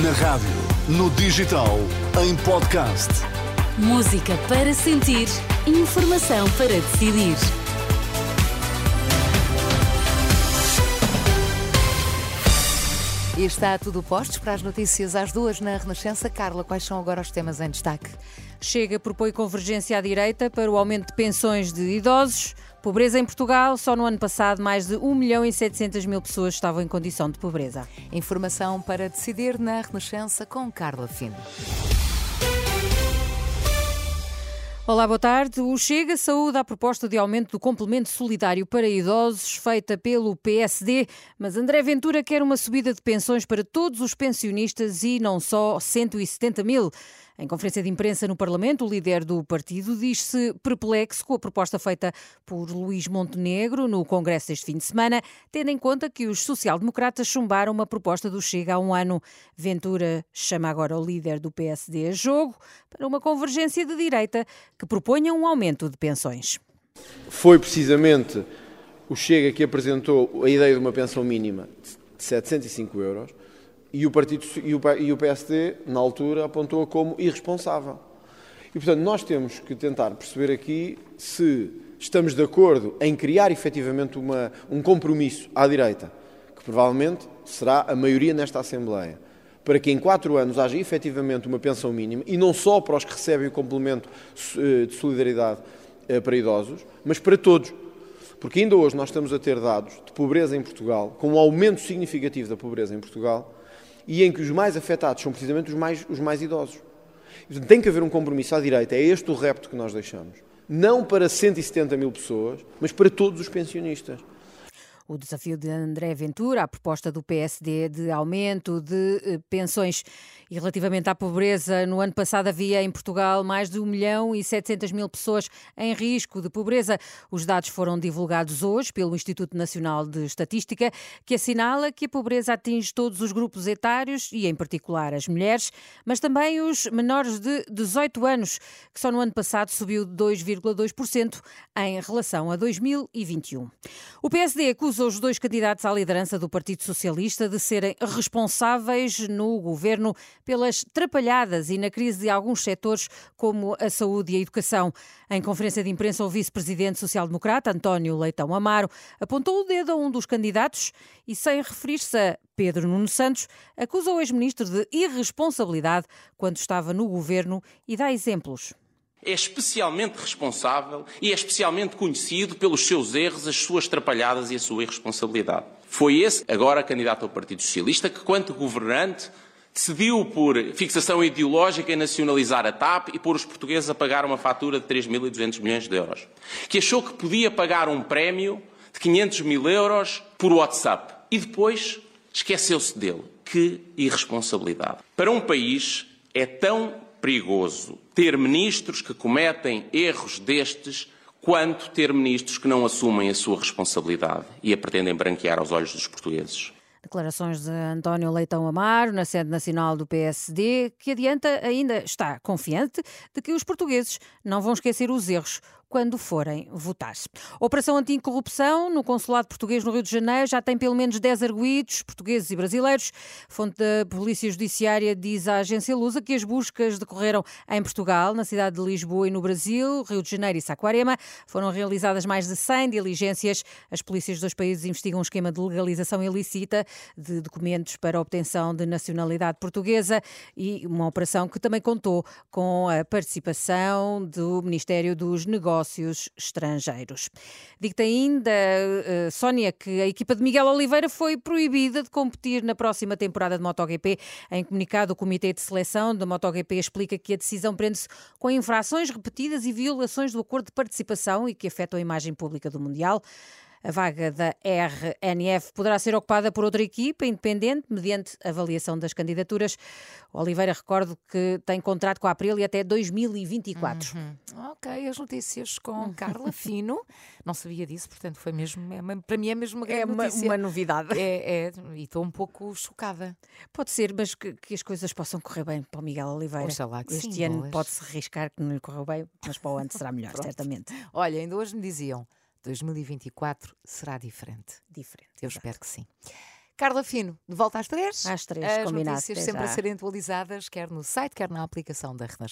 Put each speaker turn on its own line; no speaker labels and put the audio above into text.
Na rádio, no digital, em podcast.
Música para sentir, informação para decidir.
E está tudo postos para as notícias às duas na Renascença. Carla, quais são agora os temas em destaque?
Chega propõe convergência à direita para o aumento de pensões de idosos. Pobreza em Portugal, só no ano passado mais de 1 milhão e 700 mil pessoas estavam em condição de pobreza.
Informação para decidir na Renascença com Carla Fino.
Olá, boa tarde. O Chega saúda a proposta de aumento do complemento solidário para idosos feita pelo PSD, mas André Ventura quer uma subida de pensões para todos os pensionistas e não só 170 mil. Em conferência de imprensa no Parlamento, o líder do partido diz-se perplexo com a proposta feita por Luís Montenegro no Congresso deste fim de semana, tendo em conta que os social-democratas chumbaram uma proposta do Chega há um ano. Ventura chama agora o líder do PSD a jogo para uma convergência de direita que proponha um aumento de pensões.
Foi precisamente o Chega que apresentou a ideia de uma pensão mínima de 705 euros e o, partido, e, o, PSD, na altura, apontou-a como irresponsável. E, portanto, nós temos que tentar perceber aqui se estamos de acordo em criar efetivamente uma, um compromisso à direita, que provavelmente será a maioria nesta Assembleia, para que em quatro anos haja efetivamente uma pensão mínima, e não só para os que recebem o complemento eh, de solidariedade eh, para idosos, mas para todos. Porque ainda hoje nós estamos a ter dados de pobreza em Portugal, com um aumento significativo da pobreza em Portugal, e em que os mais afetados são precisamente os mais, os mais idosos. Portanto, tem que haver um compromisso à direita, é este o repto que nós deixamos. Não para 170 mil pessoas, mas para todos os pensionistas.
O desafio de André Ventura, a proposta do PSD de aumento de eh, pensões e relativamente à pobreza, no ano passado havia em Portugal mais de 1 milhão e 700 mil pessoas em risco de pobreza. Os dados foram divulgados hoje pelo Instituto Nacional de Estatística, que assinala que a pobreza atinge todos os grupos etários e, em particular, as mulheres, mas também os menores de 18 anos, que só no ano passado subiu de 2,2% em relação a 2021. O PSD acusa os dois candidatos à liderança do Partido Socialista de serem responsáveis no governo pelas trapalhadas e na crise de alguns setores, como a saúde e a educação. Em conferência de imprensa, o vice-presidente social-democrata, António Leitão Amaro, apontou o dedo a um dos candidatos e, sem referir-se a Pedro Nuno Santos, acusa o ex-ministro de irresponsabilidade quando estava no governo e dá exemplos
é especialmente responsável e é especialmente conhecido pelos seus erros, as suas trapalhadas e a sua irresponsabilidade. Foi esse, agora candidato ao Partido Socialista, que, quanto governante, decidiu por fixação ideológica nacionalizar a TAP e pôr os portugueses a pagar uma fatura de 3.200 milhões de euros. Que achou que podia pagar um prémio de 500 mil euros por WhatsApp. E depois esqueceu-se dele. Que irresponsabilidade. Para um país é tão perigoso ter ministros que cometem erros destes quanto ter ministros que não assumem a sua responsabilidade e a pretendem branquear aos olhos dos portugueses.
Declarações de António Leitão Amaro, na sede nacional do PSD, que adianta ainda está confiante de que os portugueses não vão esquecer os erros quando forem votar. Operação anticorrupção no Consulado Português no Rio de Janeiro já tem pelo menos 10 arguídos, portugueses e brasileiros. Fonte da Polícia Judiciária diz à agência Lusa que as buscas decorreram em Portugal, na cidade de Lisboa e no Brasil, Rio de Janeiro e Saquarema. Foram realizadas mais de 100 diligências. As polícias dos países investigam um esquema de legalização ilícita de documentos para obtenção de nacionalidade portuguesa e uma operação que também contou com a participação do Ministério dos Negócios negócios estrangeiros. Digo-te ainda, uh, Sónia, que a equipa de Miguel Oliveira foi proibida de competir na próxima temporada de MotoGP. Em comunicado, o Comitê de Seleção da MotoGP explica que a decisão prende-se com infrações repetidas e violações do acordo de participação e que afetam a imagem pública do Mundial. A vaga da RNF poderá ser ocupada por outra equipa independente, mediante avaliação das candidaturas. O Oliveira, recordo que tem contrato com a Aprilia até 2024.
Uhum. Ok, as notícias com Carla Fino. Não sabia disso, portanto, foi mesmo, é para mim é mesmo uma grande
é uma,
notícia.
uma novidade.
É, é, e estou um pouco chocada.
Pode ser, mas que, que, as coisas possam correr bem para o Miguel Oliveira.
Oxalá que
este
sim,
ano pode-se arriscar que não lhe correu bem, mas para o ano será melhor, certamente.
Olha, ainda hoje me diziam 2024 será diferente.
Diferente.
Eu
exato.
espero que sim. Carla Fino, de volta às três.
Às três,
As
combinado.
notícias sempre
já.
a serem atualizadas, quer no site, quer na aplicação da Renascença.